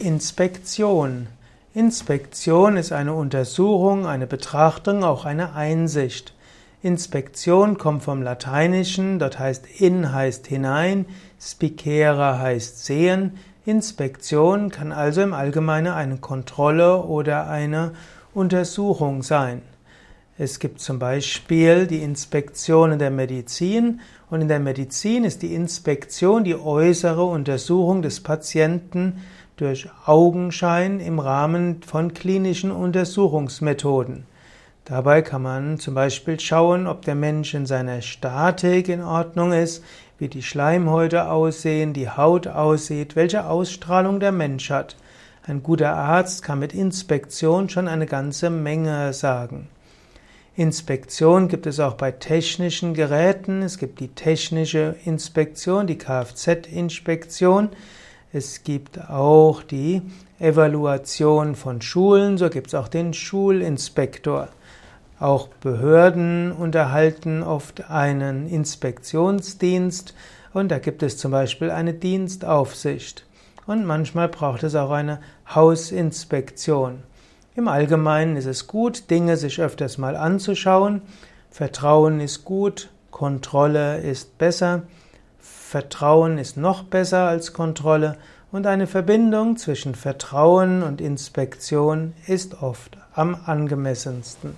Inspektion. Inspektion ist eine Untersuchung, eine Betrachtung, auch eine Einsicht. Inspektion kommt vom Lateinischen, dort heißt in heißt hinein, spicere heißt sehen. Inspektion kann also im Allgemeinen eine Kontrolle oder eine Untersuchung sein. Es gibt zum Beispiel die Inspektion in der Medizin und in der Medizin ist die Inspektion die äußere Untersuchung des Patienten durch Augenschein im Rahmen von klinischen Untersuchungsmethoden. Dabei kann man zum Beispiel schauen, ob der Mensch in seiner Statik in Ordnung ist, wie die Schleimhäute aussehen, die Haut aussieht, welche Ausstrahlung der Mensch hat. Ein guter Arzt kann mit Inspektion schon eine ganze Menge sagen. Inspektion gibt es auch bei technischen Geräten. Es gibt die technische Inspektion, die Kfz-Inspektion. Es gibt auch die Evaluation von Schulen. So gibt es auch den Schulinspektor. Auch Behörden unterhalten oft einen Inspektionsdienst und da gibt es zum Beispiel eine Dienstaufsicht. Und manchmal braucht es auch eine Hausinspektion. Im Allgemeinen ist es gut, Dinge sich öfters mal anzuschauen. Vertrauen ist gut, Kontrolle ist besser. Vertrauen ist noch besser als Kontrolle und eine Verbindung zwischen Vertrauen und Inspektion ist oft am angemessensten.